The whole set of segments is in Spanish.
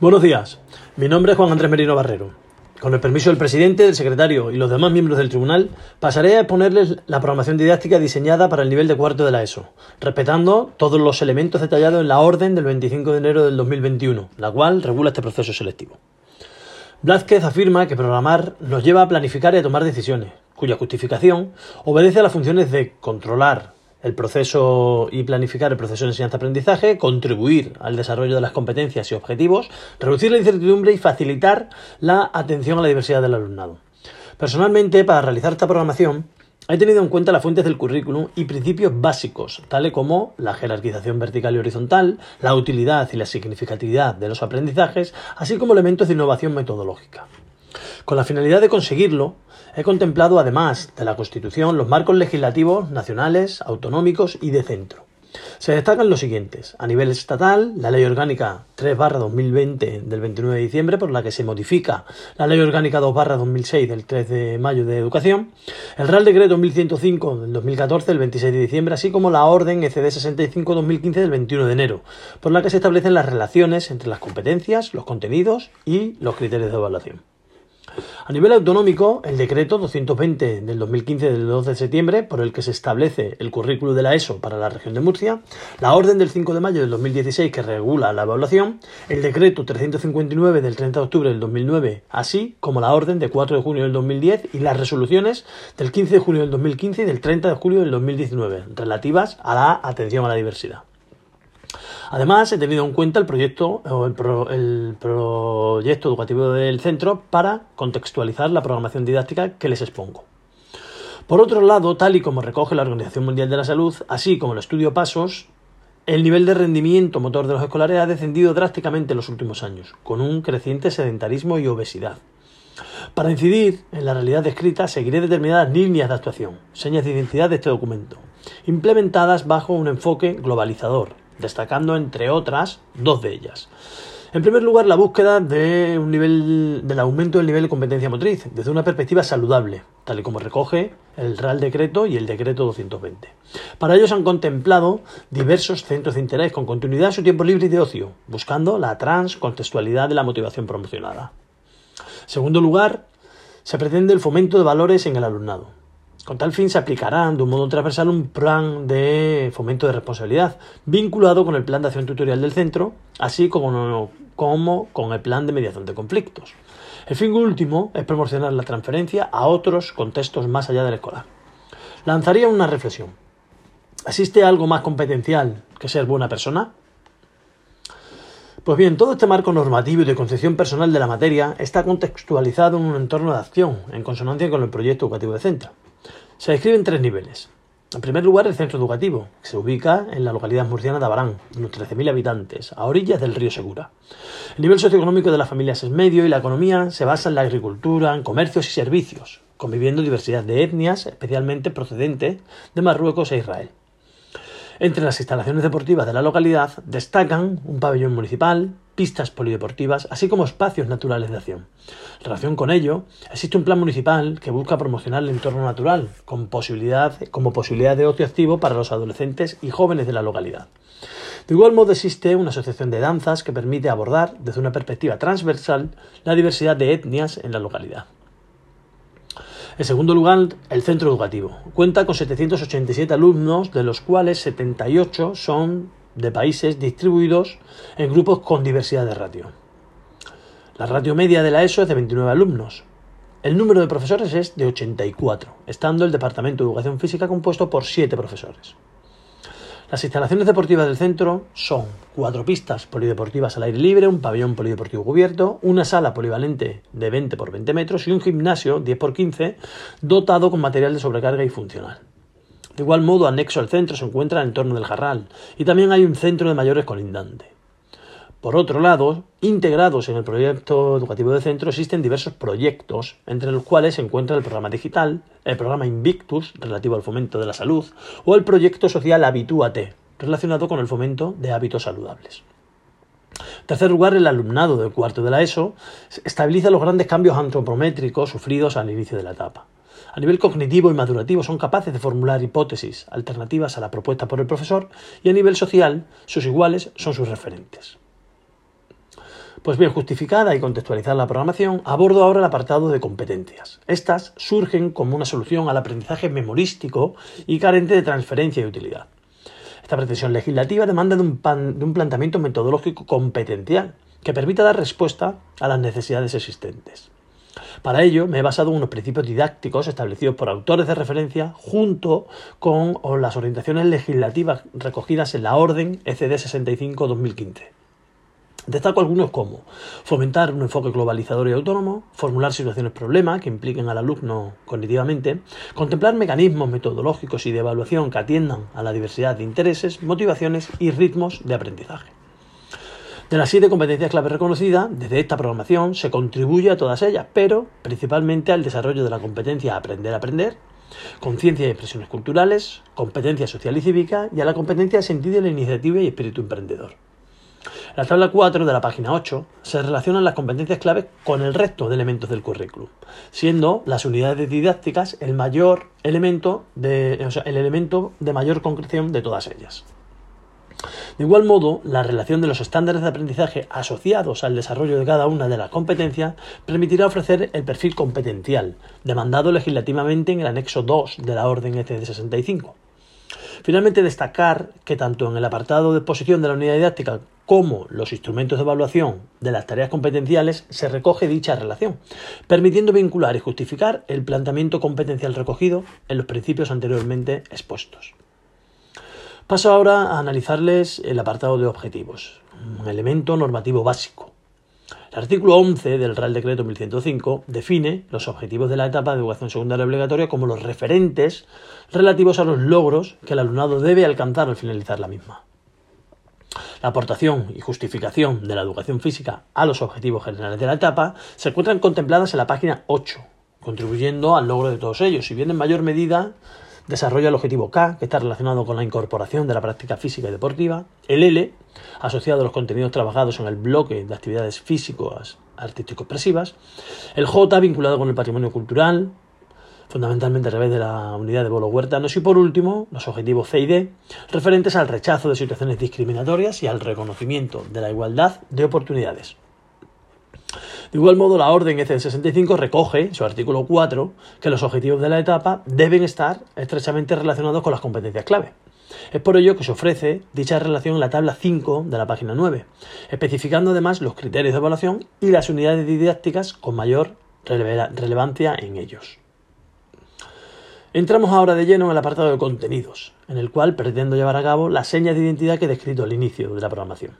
Buenos días, mi nombre es Juan Andrés Merino Barrero. Con el permiso del presidente, del secretario y los demás miembros del tribunal, pasaré a exponerles la programación didáctica diseñada para el nivel de cuarto de la ESO, respetando todos los elementos detallados en la orden del 25 de enero del 2021, la cual regula este proceso selectivo. Blázquez afirma que programar nos lleva a planificar y a tomar decisiones, cuya justificación obedece a las funciones de controlar, el proceso y planificar el proceso de enseñanza-aprendizaje, contribuir al desarrollo de las competencias y objetivos, reducir la incertidumbre y facilitar la atención a la diversidad del alumnado. Personalmente, para realizar esta programación, he tenido en cuenta las fuentes del currículum y principios básicos, tales como la jerarquización vertical y horizontal, la utilidad y la significatividad de los aprendizajes, así como elementos de innovación metodológica. Con la finalidad de conseguirlo, he contemplado, además de la Constitución, los marcos legislativos nacionales, autonómicos y de centro. Se destacan los siguientes. A nivel estatal, la Ley Orgánica 3-2020 del 29 de diciembre, por la que se modifica la Ley Orgánica 2-2006 del 3 de mayo de Educación, el Real Decreto 1105 del 2014 del 26 de diciembre, así como la Orden ECD 65-2015 del 21 de enero, por la que se establecen las relaciones entre las competencias, los contenidos y los criterios de evaluación. A nivel autonómico, el decreto 220 del 2015 del 12 de septiembre, por el que se establece el currículo de la ESO para la región de Murcia, la orden del 5 de mayo del 2016 que regula la evaluación, el decreto 359 del 30 de octubre del 2009, así como la orden de 4 de junio del 2010 y las resoluciones del 15 de junio del 2015 y del 30 de julio del 2019, relativas a la atención a la diversidad. Además, he tenido en cuenta el proyecto el, proyecto educativo del centro para contextualizar la programación didáctica que les expongo. Por otro lado, tal y como recoge la Organización Mundial de la Salud, así como el estudio Pasos, el nivel de rendimiento motor de los escolares ha descendido drásticamente en los últimos años, con un creciente sedentarismo y obesidad. Para incidir en la realidad descrita, seguiré determinadas líneas de actuación, señas de identidad de este documento, implementadas bajo un enfoque globalizador, destacando entre otras dos de ellas. En primer lugar, la búsqueda de un nivel, del aumento del nivel de competencia motriz desde una perspectiva saludable, tal y como recoge el Real Decreto y el Decreto 220. Para ello se han contemplado diversos centros de interés con continuidad en su tiempo libre y de ocio, buscando la transcontextualidad de la motivación promocionada. En segundo lugar, se pretende el fomento de valores en el alumnado. Con tal fin se aplicará de un modo transversal un plan de fomento de responsabilidad vinculado con el plan de acción tutorial del centro, así como, como con el plan de mediación de conflictos. El fin último es promocionar la transferencia a otros contextos más allá del escolar. Lanzaría una reflexión. ¿Existe algo más competencial que ser buena persona? Pues bien, todo este marco normativo y de concepción personal de la materia está contextualizado en un entorno de acción, en consonancia con el proyecto educativo de centro. Se describe en tres niveles. En primer lugar, el centro educativo, que se ubica en la localidad murciana de Abarán, unos 13.000 habitantes, a orillas del río Segura. El nivel socioeconómico de las familias es medio y la economía se basa en la agricultura, en comercios y servicios, conviviendo diversidad de etnias, especialmente procedentes de Marruecos e Israel. Entre las instalaciones deportivas de la localidad destacan un pabellón municipal, pistas polideportivas, así como espacios naturales de acción. En relación con ello, existe un plan municipal que busca promocionar el entorno natural con posibilidad, como posibilidad de ocio activo para los adolescentes y jóvenes de la localidad. De igual modo existe una asociación de danzas que permite abordar desde una perspectiva transversal la diversidad de etnias en la localidad. En segundo lugar, el centro educativo. Cuenta con 787 alumnos, de los cuales 78 son de países distribuidos en grupos con diversidad de ratio. La ratio media de la ESO es de 29 alumnos. El número de profesores es de 84, estando el Departamento de Educación Física compuesto por 7 profesores. Las instalaciones deportivas del centro son cuatro pistas polideportivas al aire libre, un pabellón polideportivo cubierto, una sala polivalente de 20 por 20 metros y un gimnasio 10 por 15 dotado con material de sobrecarga y funcional. De igual modo, anexo al centro se encuentra el entorno del Jarral y también hay un centro de mayores colindante. Por otro lado, integrados en el proyecto educativo del centro existen diversos proyectos, entre los cuales se encuentra el programa digital, el programa Invictus, relativo al fomento de la salud, o el proyecto social Habitúate, relacionado con el fomento de hábitos saludables. En tercer lugar, el alumnado del cuarto de la ESO estabiliza los grandes cambios antropométricos sufridos al inicio de la etapa. A nivel cognitivo y madurativo son capaces de formular hipótesis alternativas a la propuesta por el profesor y a nivel social sus iguales son sus referentes. Pues bien, justificada y contextualizada la programación, abordo ahora el apartado de competencias. Estas surgen como una solución al aprendizaje memorístico y carente de transferencia y utilidad. Esta pretensión legislativa demanda de un, de un planteamiento metodológico competencial que permita dar respuesta a las necesidades existentes. Para ello me he basado en unos principios didácticos establecidos por autores de referencia junto con las orientaciones legislativas recogidas en la Orden ECD 65-2015. Destaco algunos como fomentar un enfoque globalizador y autónomo, formular situaciones problema que impliquen al alumno cognitivamente, contemplar mecanismos metodológicos y de evaluación que atiendan a la diversidad de intereses, motivaciones y ritmos de aprendizaje. De las siete competencias clave reconocidas, desde esta programación se contribuye a todas ellas, pero principalmente al desarrollo de la competencia aprender a aprender, conciencia y expresiones culturales, competencia social y cívica y a la competencia de sentido de la iniciativa y espíritu emprendedor. La tabla 4 de la página 8 se relacionan las competencias claves con el resto de elementos del currículum, siendo las unidades didácticas el mayor elemento de, el elemento de mayor concreción de todas ellas. De igual modo, la relación de los estándares de aprendizaje asociados al desarrollo de cada una de las competencias permitirá ofrecer el perfil competencial, demandado legislativamente en el anexo 2 de la Orden ECD 65. Finalmente, destacar que tanto en el apartado de exposición de la unidad didáctica como los instrumentos de evaluación de las tareas competenciales se recoge dicha relación, permitiendo vincular y justificar el planteamiento competencial recogido en los principios anteriormente expuestos. Paso ahora a analizarles el apartado de objetivos, un elemento normativo básico. El artículo 11 del Real Decreto 1105 define los objetivos de la etapa de educación secundaria obligatoria como los referentes relativos a los logros que el alumnado debe alcanzar al finalizar la misma. La aportación y justificación de la educación física a los objetivos generales de la etapa se encuentran contempladas en la página 8, contribuyendo al logro de todos ellos, si bien en mayor medida desarrolla el objetivo K, que está relacionado con la incorporación de la práctica física y deportiva, el L, asociado a los contenidos trabajados en el bloque de actividades físicas artístico-expresivas, el J, vinculado con el patrimonio cultural, fundamentalmente a través de la unidad de bolos huertanos, y por último, los objetivos C y D, referentes al rechazo de situaciones discriminatorias y al reconocimiento de la igualdad de oportunidades. De igual modo, la orden EC65 recoge, en su artículo 4, que los objetivos de la etapa deben estar estrechamente relacionados con las competencias clave. Es por ello que se ofrece dicha relación en la tabla 5 de la página 9, especificando además los criterios de evaluación y las unidades didácticas con mayor relevancia en ellos. Entramos ahora de lleno en el apartado de contenidos, en el cual pretendo llevar a cabo las señas de identidad que he descrito al inicio de la programación.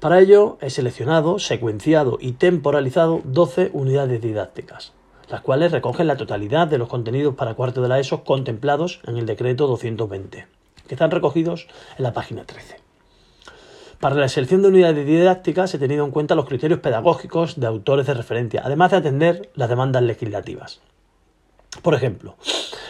Para ello he seleccionado, secuenciado y temporalizado 12 unidades didácticas, las cuales recogen la totalidad de los contenidos para cuarto de la ESO contemplados en el decreto 220, que están recogidos en la página 13. Para la selección de unidades didácticas he tenido en cuenta los criterios pedagógicos de autores de referencia, además de atender las demandas legislativas. Por ejemplo,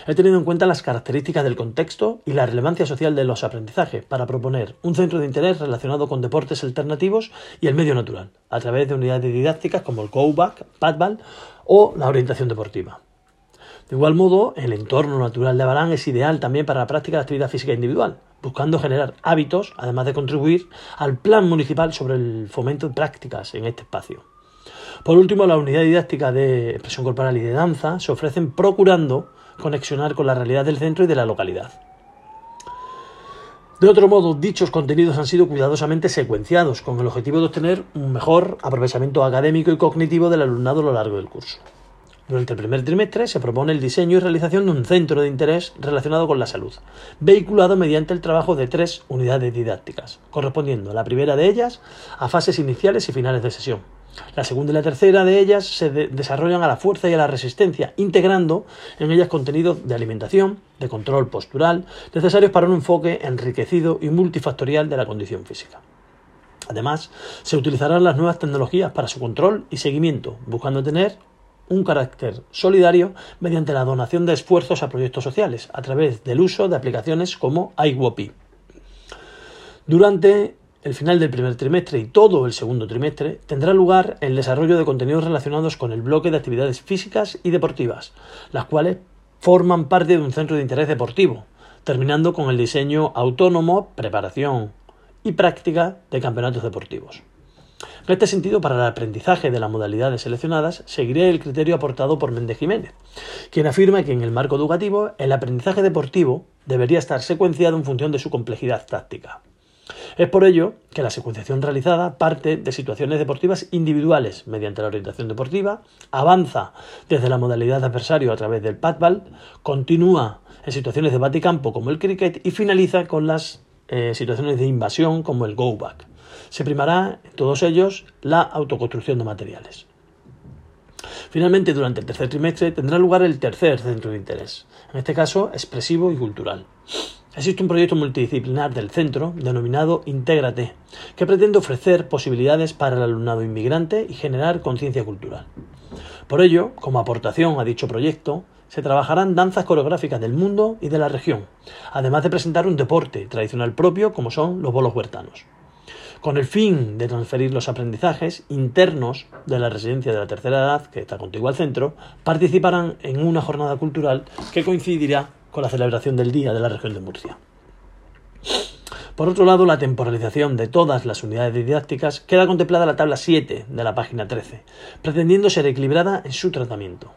he tenido en cuenta las características del contexto y la relevancia social de los aprendizajes para proponer un centro de interés relacionado con deportes alternativos y el medio natural, a través de unidades didácticas como el go-back, padball o la orientación deportiva. De igual modo, el entorno natural de Abalán es ideal también para la práctica de actividad física individual, buscando generar hábitos, además de contribuir al plan municipal sobre el fomento de prácticas en este espacio. Por último, la unidad didáctica de expresión corporal y de danza se ofrecen procurando conexionar con la realidad del centro y de la localidad. De otro modo, dichos contenidos han sido cuidadosamente secuenciados con el objetivo de obtener un mejor aprovechamiento académico y cognitivo del alumnado a lo largo del curso. Durante el primer trimestre se propone el diseño y realización de un centro de interés relacionado con la salud, vehiculado mediante el trabajo de tres unidades didácticas, correspondiendo la primera de ellas a fases iniciales y finales de sesión, la segunda y la tercera de ellas se desarrollan a la fuerza y a la resistencia, integrando en ellas contenidos de alimentación, de control postural, necesarios para un enfoque enriquecido y multifactorial de la condición física. Además, se utilizarán las nuevas tecnologías para su control y seguimiento, buscando tener un carácter solidario mediante la donación de esfuerzos a proyectos sociales a través del uso de aplicaciones como iWopi. Durante el final del primer trimestre y todo el segundo trimestre tendrá lugar el desarrollo de contenidos relacionados con el bloque de actividades físicas y deportivas, las cuales forman parte de un centro de interés deportivo, terminando con el diseño autónomo, preparación y práctica de campeonatos deportivos. En este sentido, para el aprendizaje de las modalidades seleccionadas, seguiré el criterio aportado por Méndez Jiménez, quien afirma que en el marco educativo el aprendizaje deportivo debería estar secuenciado en función de su complejidad táctica. Es por ello que la secuenciación realizada parte de situaciones deportivas individuales mediante la orientación deportiva, avanza desde la modalidad de adversario a través del padball, continúa en situaciones de baticampo como el cricket y finaliza con las eh, situaciones de invasión como el go back. Se primará en todos ellos la autoconstrucción de materiales. Finalmente, durante el tercer trimestre tendrá lugar el tercer centro de interés, en este caso expresivo y cultural. Existe un proyecto multidisciplinar del centro denominado Intégrate, que pretende ofrecer posibilidades para el alumnado inmigrante y generar conciencia cultural. Por ello, como aportación a dicho proyecto, se trabajarán danzas coreográficas del mundo y de la región, además de presentar un deporte tradicional propio como son los bolos huertanos. Con el fin de transferir los aprendizajes internos de la residencia de la tercera edad, que está contigo al centro, participarán en una jornada cultural que coincidirá con la celebración del Día de la región de Murcia. Por otro lado, la temporalización de todas las unidades didácticas queda contemplada en la tabla 7 de la página 13, pretendiendo ser equilibrada en su tratamiento.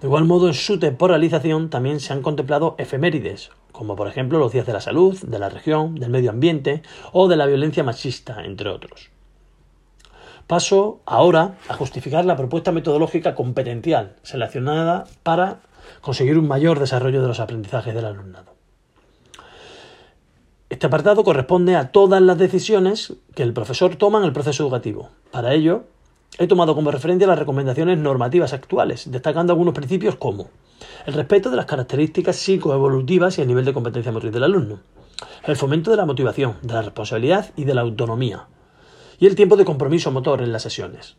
De igual modo, en su temporalización también se han contemplado efemérides, como por ejemplo los días de la salud, de la región, del medio ambiente o de la violencia machista, entre otros. Paso ahora a justificar la propuesta metodológica competencial seleccionada para conseguir un mayor desarrollo de los aprendizajes del alumnado. Este apartado corresponde a todas las decisiones que el profesor toma en el proceso educativo. Para ello, he tomado como referencia las recomendaciones normativas actuales, destacando algunos principios como el respeto de las características psicoevolutivas y el nivel de competencia motriz del alumno, el fomento de la motivación, de la responsabilidad y de la autonomía, y el tiempo de compromiso motor en las sesiones.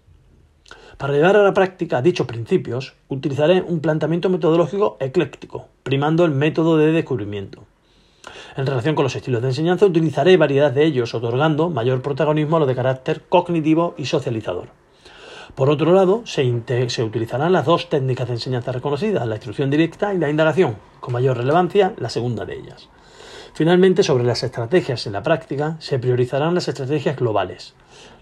Para llevar a la práctica dichos principios, utilizaré un planteamiento metodológico ecléctico, primando el método de descubrimiento. En relación con los estilos de enseñanza, utilizaré variedad de ellos, otorgando mayor protagonismo a los de carácter cognitivo y socializador. Por otro lado, se, se, utilizarán las dos técnicas de enseñanza reconocidas, la instrucción directa y la indagación, con mayor relevancia la segunda de ellas. Finalmente, sobre las estrategias en la práctica, se priorizarán las estrategias globales,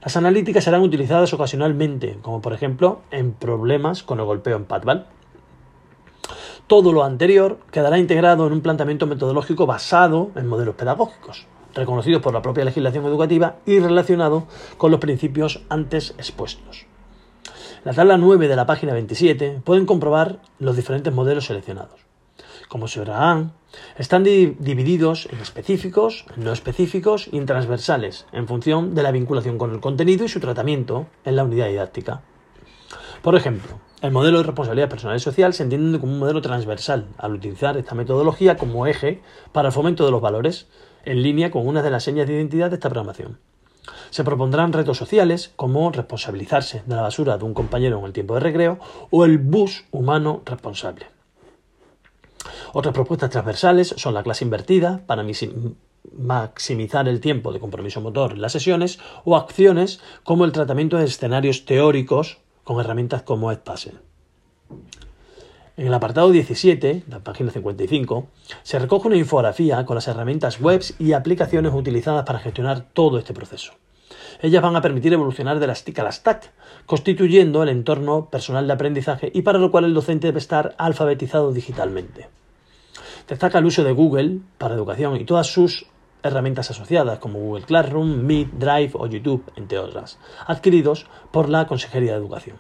las analíticas serán utilizadas ocasionalmente, como por ejemplo en problemas con el golpeo en padball. Todo lo anterior quedará integrado en un planteamiento metodológico basado en modelos pedagógicos, reconocidos por la propia legislación educativa y relacionado con los principios antes expuestos. La tabla 9 de la página 27 pueden comprobar los diferentes modelos seleccionados. Como se verán, están divididos en específicos, no específicos y en transversales, en función de la vinculación con el contenido y su tratamiento en la unidad didáctica. Por ejemplo, el modelo de responsabilidad personal y social se entiende como un modelo transversal, al utilizar esta metodología como eje para el fomento de los valores, en línea con una de las señas de identidad de esta programación. Se propondrán retos sociales como responsabilizarse de la basura de un compañero en el tiempo de recreo o el bus humano responsable. Otras propuestas transversales son la clase invertida para maximizar el tiempo de compromiso motor en las sesiones o acciones como el tratamiento de escenarios teóricos con herramientas como Edpuzzle. En el apartado 17, la página 55, se recoge una infografía con las herramientas webs y aplicaciones utilizadas para gestionar todo este proceso. Ellas van a permitir evolucionar de las TIC a las TAC, constituyendo el entorno personal de aprendizaje y para lo cual el docente debe estar alfabetizado digitalmente. Destaca el uso de Google para educación y todas sus herramientas asociadas como Google Classroom, Meet, Drive o YouTube, entre otras, adquiridos por la Consejería de Educación.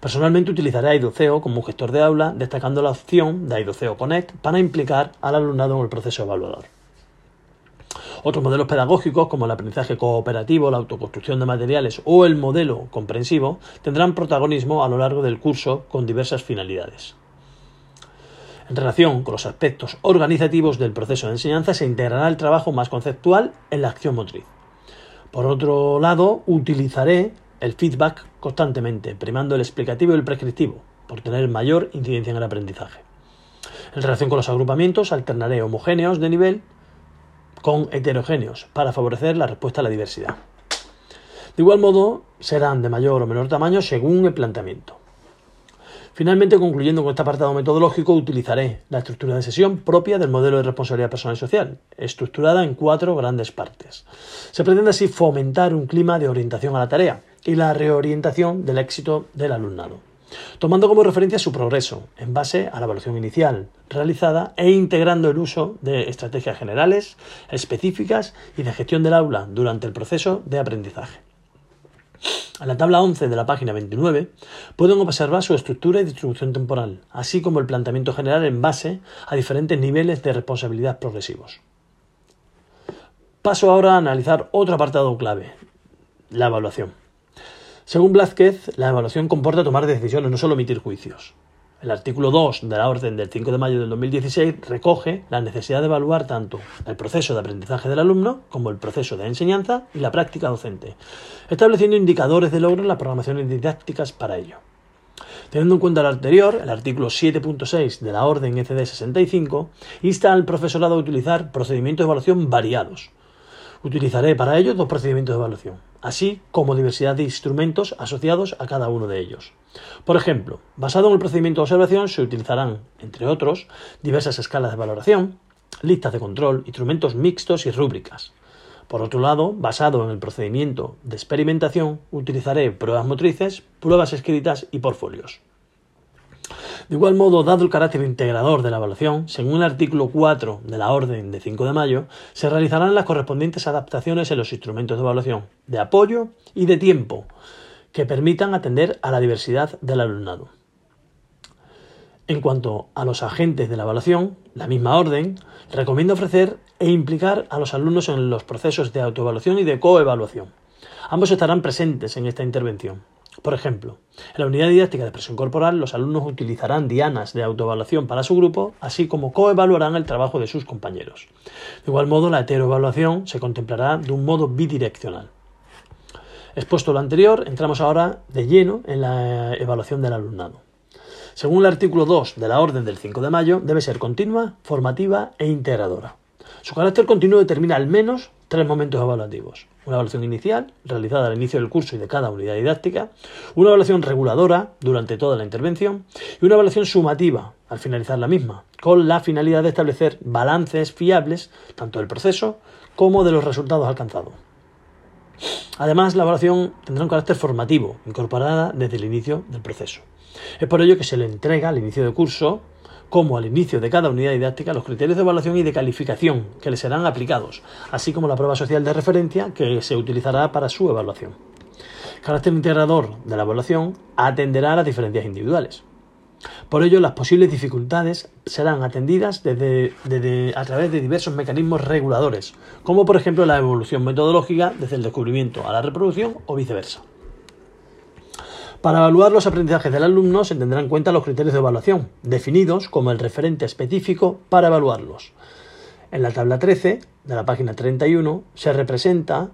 Personalmente utilizaré Aidoceo como gestor de aula, destacando la opción de Aidoceo Connect para implicar al alumnado en el proceso evaluador. Otros modelos pedagógicos, como el aprendizaje cooperativo, la autoconstrucción de materiales o el modelo comprensivo, tendrán protagonismo a lo largo del curso con diversas finalidades. En relación con los aspectos organizativos del proceso de enseñanza, se integrará el trabajo más conceptual en la acción motriz. Por otro lado, utilizaré el feedback constantemente, primando el explicativo y el prescriptivo, por tener mayor incidencia en el aprendizaje. En relación con los agrupamientos, alternaré homogéneos de nivel con heterogéneos para favorecer la respuesta a la diversidad. De igual modo, serán de mayor o menor tamaño según el planteamiento. Finalmente, concluyendo con este apartado metodológico, utilizaré la estructura de sesión propia del modelo de responsabilidad personal y social, estructurada en cuatro grandes partes. Se pretende así fomentar un clima de orientación a la tarea y la reorientación del éxito del alumnado, tomando como referencia su progreso en base a la evaluación inicial realizada e integrando el uso de estrategias generales, específicas y de gestión del aula durante el proceso de aprendizaje. En la tabla 11 de la página 29 pueden observar su estructura y distribución temporal, así como el planteamiento general en base a diferentes niveles de responsabilidad progresivos. Paso ahora a analizar otro apartado clave, la evaluación. Según Blázquez, la evaluación comporta tomar decisiones, no solo emitir juicios. El artículo 2 de la orden del 5 de mayo del 2016 recoge la necesidad de evaluar tanto el proceso de aprendizaje del alumno como el proceso de enseñanza y la práctica docente, estableciendo indicadores de logro en las programaciones didácticas para ello. Teniendo en cuenta lo anterior, el artículo 7.6 de la orden ECD 65 insta al profesorado a utilizar procedimientos de evaluación variados, Utilizaré para ello dos procedimientos de evaluación, así como diversidad de instrumentos asociados a cada uno de ellos. Por ejemplo, basado en el procedimiento de observación se utilizarán, entre otros, diversas escalas de valoración, listas de control, instrumentos mixtos y rúbricas. Por otro lado, basado en el procedimiento de experimentación, utilizaré pruebas motrices, pruebas escritas y portfolios. De igual modo, dado el carácter integrador de la evaluación, según el artículo 4 de la Orden de 5 de mayo, se realizarán las correspondientes adaptaciones en los instrumentos de evaluación, de apoyo y de tiempo, que permitan atender a la diversidad del alumnado. En cuanto a los agentes de la evaluación, la misma orden recomienda ofrecer e implicar a los alumnos en los procesos de autoevaluación y de coevaluación. Ambos estarán presentes en esta intervención. Por ejemplo, en la unidad didáctica de expresión corporal, los alumnos utilizarán dianas de autoevaluación para su grupo, así como coevaluarán el trabajo de sus compañeros. De igual modo, la heteroevaluación se contemplará de un modo bidireccional. Expuesto lo anterior, entramos ahora de lleno en la evaluación del alumnado. Según el artículo 2 de la Orden del 5 de mayo, debe ser continua, formativa e integradora. Su carácter continuo determina al menos tres momentos evaluativos. Una evaluación inicial, realizada al inicio del curso y de cada unidad didáctica, una evaluación reguladora durante toda la intervención y una evaluación sumativa al finalizar la misma, con la finalidad de establecer balances fiables tanto del proceso como de los resultados alcanzados. Además, la evaluación tendrá un carácter formativo, incorporada desde el inicio del proceso. Es por ello que se le entrega al inicio del curso como al inicio de cada unidad didáctica los criterios de evaluación y de calificación que le serán aplicados, así como la prueba social de referencia que se utilizará para su evaluación. El carácter integrador de la evaluación atenderá a las diferencias individuales. Por ello, las posibles dificultades serán atendidas a través de diversos mecanismos reguladores, como por ejemplo la evolución metodológica desde el descubrimiento a la reproducción o viceversa. Para evaluar los aprendizajes del alumno se tendrán en cuenta los criterios de evaluación, definidos como el referente específico para evaluarlos. En la tabla 13 de la página 31 se representa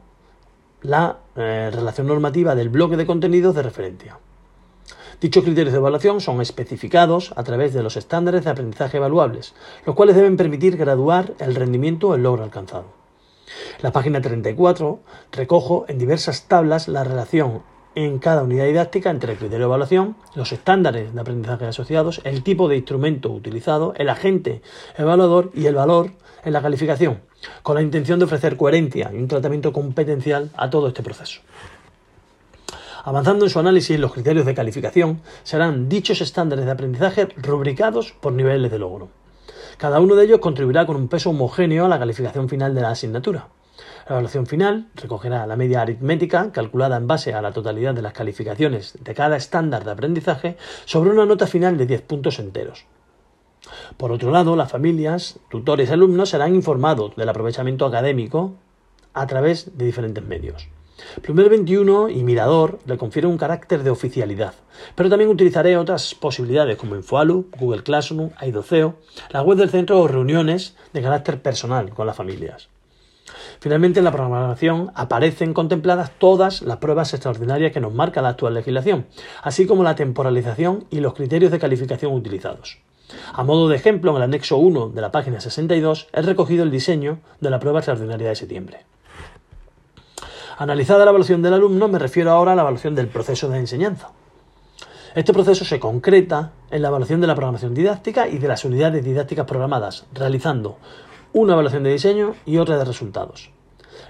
la eh, relación normativa del bloque de contenidos de referencia. Dichos criterios de evaluación son especificados a través de los estándares de aprendizaje evaluables, los cuales deben permitir graduar el rendimiento o el logro alcanzado. La página 34 recojo en diversas tablas la relación en cada unidad didáctica entre el criterio de evaluación, los estándares de aprendizaje asociados, el tipo de instrumento utilizado, el agente evaluador y el valor en la calificación, con la intención de ofrecer coherencia y un tratamiento competencial a todo este proceso. Avanzando en su análisis, los criterios de calificación serán dichos estándares de aprendizaje rubricados por niveles de logro. Cada uno de ellos contribuirá con un peso homogéneo a la calificación final de la asignatura. La evaluación final recogerá la media aritmética calculada en base a la totalidad de las calificaciones de cada estándar de aprendizaje sobre una nota final de 10 puntos enteros. Por otro lado, las familias, tutores y alumnos serán informados del aprovechamiento académico a través de diferentes medios. Primer 21 y Mirador le confieren un carácter de oficialidad, pero también utilizaré otras posibilidades como Infoalu, Google Classroom, Aidoceo, la web del centro o reuniones de carácter personal con las familias. Finalmente, en la programación aparecen contempladas todas las pruebas extraordinarias que nos marca la actual legislación, así como la temporalización y los criterios de calificación utilizados. A modo de ejemplo, en el anexo 1 de la página 62 he recogido el diseño de la prueba extraordinaria de septiembre. Analizada la evaluación del alumno, me refiero ahora a la evaluación del proceso de enseñanza. Este proceso se concreta en la evaluación de la programación didáctica y de las unidades didácticas programadas, realizando una evaluación de diseño y otra de resultados.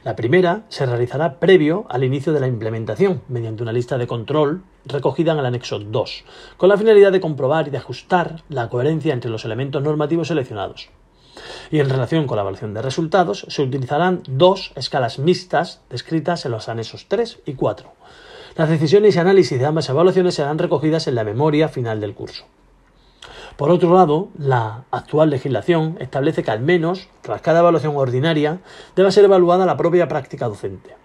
La primera se realizará previo al inicio de la implementación, mediante una lista de control recogida en el anexo 2, con la finalidad de comprobar y de ajustar la coherencia entre los elementos normativos seleccionados. Y en relación con la evaluación de resultados, se utilizarán dos escalas mixtas descritas en los anexos 3 y 4. Las decisiones y análisis de ambas evaluaciones serán recogidas en la memoria final del curso. Por otro lado, la actual legislación establece que al menos, tras cada evaluación ordinaria, deba ser evaluada la propia práctica docente.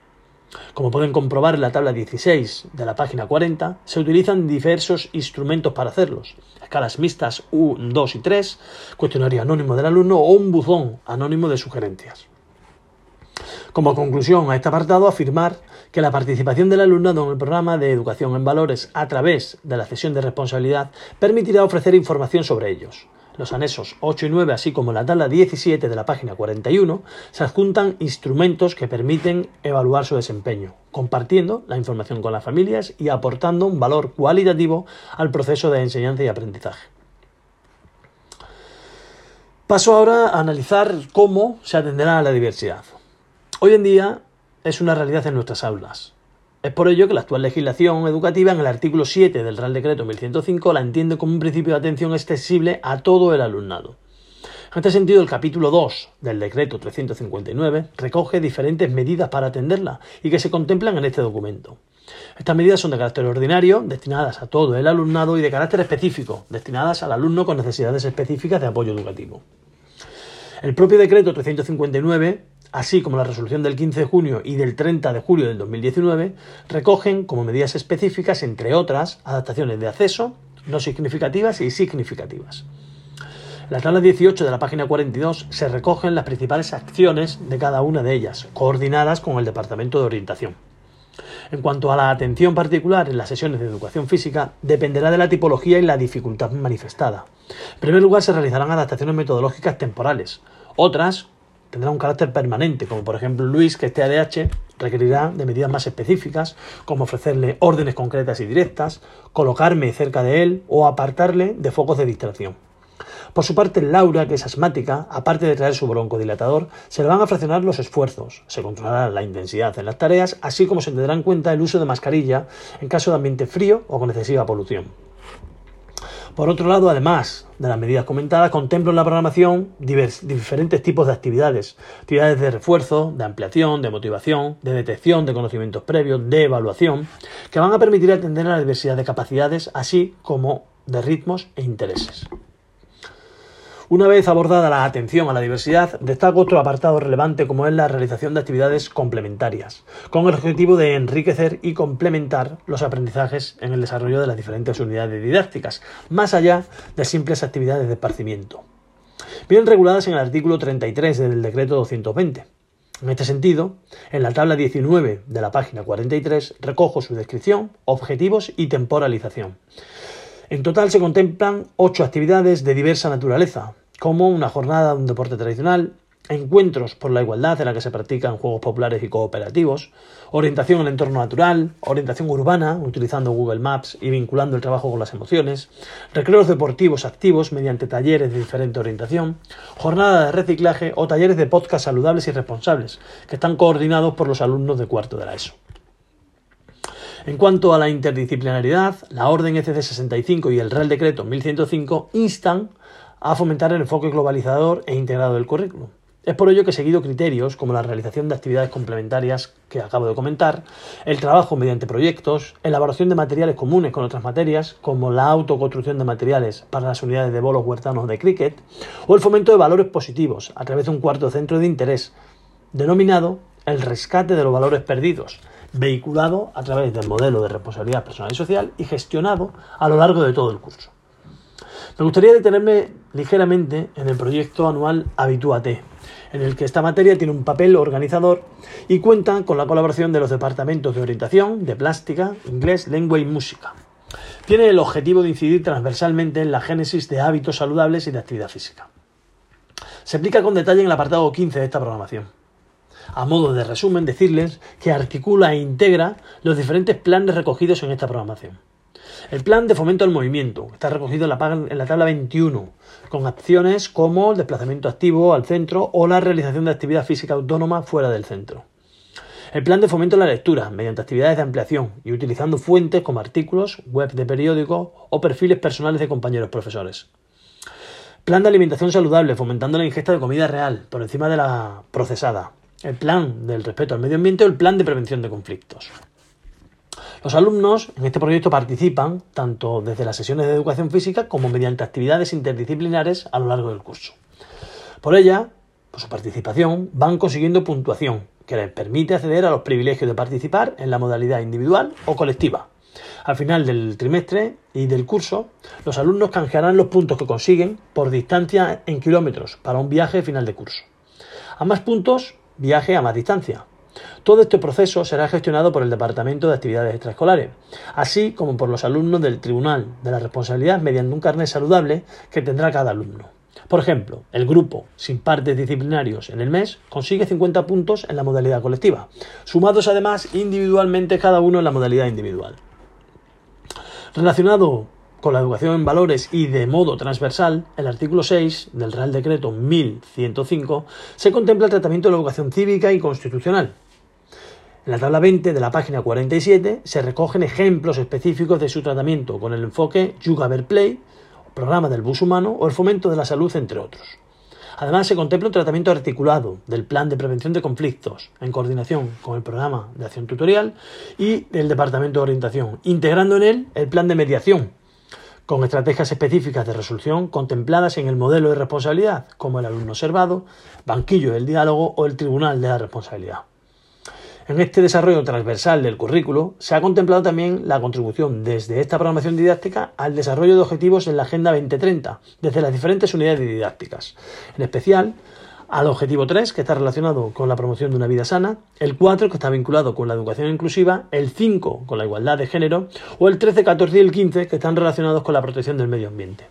Como pueden comprobar en la tabla 16 de la página 40, se utilizan diversos instrumentos para hacerlos. Escalas mixtas 1, 2 y 3, cuestionario anónimo del alumno o un buzón anónimo de sugerencias. Como conclusión a este apartado, afirmar que la participación del alumnado en el programa de educación en valores a través de la cesión de responsabilidad permitirá ofrecer información sobre ellos. Los anexos 8 y 9, así como la tabla 17 de la página 41, se adjuntan instrumentos que permiten evaluar su desempeño, compartiendo la información con las familias y aportando un valor cualitativo al proceso de enseñanza y aprendizaje. Paso ahora a analizar cómo se atenderá a la diversidad. Hoy en día es una realidad en nuestras aulas. Es por ello que la actual legislación educativa en el artículo 7 del Real Decreto 1105 la entiende como un principio de atención extensible a todo el alumnado. En este sentido, el capítulo 2 del decreto 359 recoge diferentes medidas para atenderla y que se contemplan en este documento. Estas medidas son de carácter ordinario, destinadas a todo el alumnado, y de carácter específico, destinadas al alumno con necesidades específicas de apoyo educativo. El propio decreto 359 así como la resolución del 15 de junio y del 30 de julio del 2019, recogen como medidas específicas, entre otras, adaptaciones de acceso no significativas y significativas. En la tabla 18 de la página 42 se recogen las principales acciones de cada una de ellas, coordinadas con el Departamento de Orientación. En cuanto a la atención particular en las sesiones de educación física, dependerá de la tipología y la dificultad manifestada. En primer lugar, se realizarán adaptaciones metodológicas temporales. Otras, tendrá un carácter permanente, como por ejemplo Luis, que este ADH requerirá de medidas más específicas, como ofrecerle órdenes concretas y directas, colocarme cerca de él o apartarle de focos de distracción. Por su parte, Laura, que es asmática, aparte de traer su broncodilatador, se le van a fraccionar los esfuerzos, se controlará la intensidad en las tareas, así como se tendrá en cuenta el uso de mascarilla en caso de ambiente frío o con excesiva polución. Por otro lado, además de las medidas comentadas, contemplo en la programación diferentes tipos de actividades. Actividades de refuerzo, de ampliación, de motivación, de detección de conocimientos previos, de evaluación, que van a permitir atender a la diversidad de capacidades, así como de ritmos e intereses. Una vez abordada la atención a la diversidad, destaco otro apartado relevante como es la realización de actividades complementarias, con el objetivo de enriquecer y complementar los aprendizajes en el desarrollo de las diferentes unidades didácticas, más allá de simples actividades de esparcimiento. Bien reguladas en el artículo 33 del decreto 220. En este sentido, en la tabla 19 de la página 43 recojo su descripción, objetivos y temporalización. En total se contemplan ocho actividades de diversa naturaleza, como una jornada de un deporte tradicional, encuentros por la igualdad en la que se practican juegos populares y cooperativos, orientación en el entorno natural, orientación urbana, utilizando Google Maps y vinculando el trabajo con las emociones, recreos deportivos activos mediante talleres de diferente orientación, jornada de reciclaje o talleres de podcast saludables y responsables, que están coordinados por los alumnos de cuarto de la ESO. En cuanto a la interdisciplinaridad, la Orden ECC 65 y el Real Decreto 1105 instan a fomentar el enfoque globalizador e integrado del currículum. Es por ello que seguido criterios como la realización de actividades complementarias que acabo de comentar, el trabajo mediante proyectos, elaboración de materiales comunes con otras materias, como la autoconstrucción de materiales para las unidades de bolos huertanos de cricket, o el fomento de valores positivos a través de un cuarto centro de interés, denominado el rescate de los valores perdidos, vehiculado a través del modelo de responsabilidad personal y social y gestionado a lo largo de todo el curso. Me gustaría detenerme ligeramente en el proyecto anual Habitúate, en el que esta materia tiene un papel organizador y cuenta con la colaboración de los departamentos de orientación, de plástica, inglés, lengua y música. Tiene el objetivo de incidir transversalmente en la génesis de hábitos saludables y de actividad física. Se explica con detalle en el apartado 15 de esta programación. A modo de resumen, decirles que articula e integra los diferentes planes recogidos en esta programación. El plan de fomento al movimiento, está recogido en la, en la tabla 21, con acciones como el desplazamiento activo al centro o la realización de actividad física autónoma fuera del centro. El plan de fomento a la lectura, mediante actividades de ampliación y utilizando fuentes como artículos, web de periódicos o perfiles personales de compañeros profesores. Plan de alimentación saludable, fomentando la ingesta de comida real, por encima de la procesada. El plan del respeto al medio ambiente o el plan de prevención de conflictos. Los alumnos en este proyecto participan tanto desde las sesiones de educación física como mediante actividades interdisciplinares a lo largo del curso. Por ella, por su participación, van consiguiendo puntuación que les permite acceder a los privilegios de participar en la modalidad individual o colectiva. Al final del trimestre y del curso, los alumnos canjearán los puntos que consiguen por distancia en kilómetros para un viaje final de curso. A más puntos, viaje a más distancia. Todo este proceso será gestionado por el Departamento de Actividades Extraescolares, así como por los alumnos del Tribunal de la Responsabilidad mediante un carnet saludable que tendrá cada alumno. Por ejemplo, el grupo sin partes disciplinarios en el mes consigue 50 puntos en la modalidad colectiva, sumados además individualmente cada uno en la modalidad individual. Relacionado con la educación en valores y de modo transversal, el artículo 6 del Real Decreto 1105 se contempla el tratamiento de la educación cívica y constitucional. En la tabla 20 de la página 47 se recogen ejemplos específicos de su tratamiento con el enfoque Yuga Play, programa del bus humano o el fomento de la salud, entre otros. Además, se contempla un tratamiento articulado del plan de prevención de conflictos en coordinación con el programa de acción tutorial y el departamento de orientación, integrando en él el plan de mediación con estrategias específicas de resolución contempladas en el modelo de responsabilidad, como el alumno observado, banquillo del diálogo o el tribunal de la responsabilidad. En este desarrollo transversal del currículo se ha contemplado también la contribución desde esta programación didáctica al desarrollo de objetivos en la Agenda 2030, desde las diferentes unidades didácticas. En especial, al objetivo 3, que está relacionado con la promoción de una vida sana, el 4, que está vinculado con la educación inclusiva, el 5, con la igualdad de género, o el 13, 14 y el 15, que están relacionados con la protección del medio ambiente.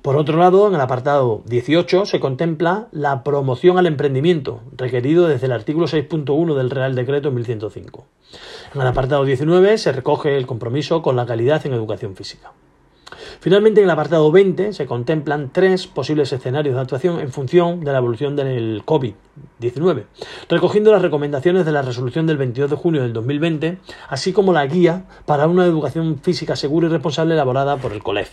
Por otro lado, en el apartado 18 se contempla la promoción al emprendimiento, requerido desde el artículo 6.1 del Real Decreto 1105. En el apartado 19 se recoge el compromiso con la calidad en educación física. Finalmente, en el apartado 20 se contemplan tres posibles escenarios de actuación en función de la evolución del COVID-19, recogiendo las recomendaciones de la resolución del 22 de junio del 2020, así como la guía para una educación física segura y responsable elaborada por el COLEF.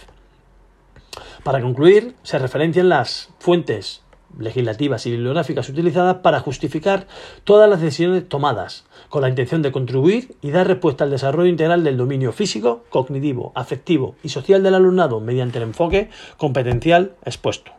Para concluir, se referencian las fuentes legislativas y bibliográficas utilizadas para justificar todas las decisiones tomadas, con la intención de contribuir y dar respuesta al desarrollo integral del dominio físico, cognitivo, afectivo y social del alumnado mediante el enfoque competencial expuesto.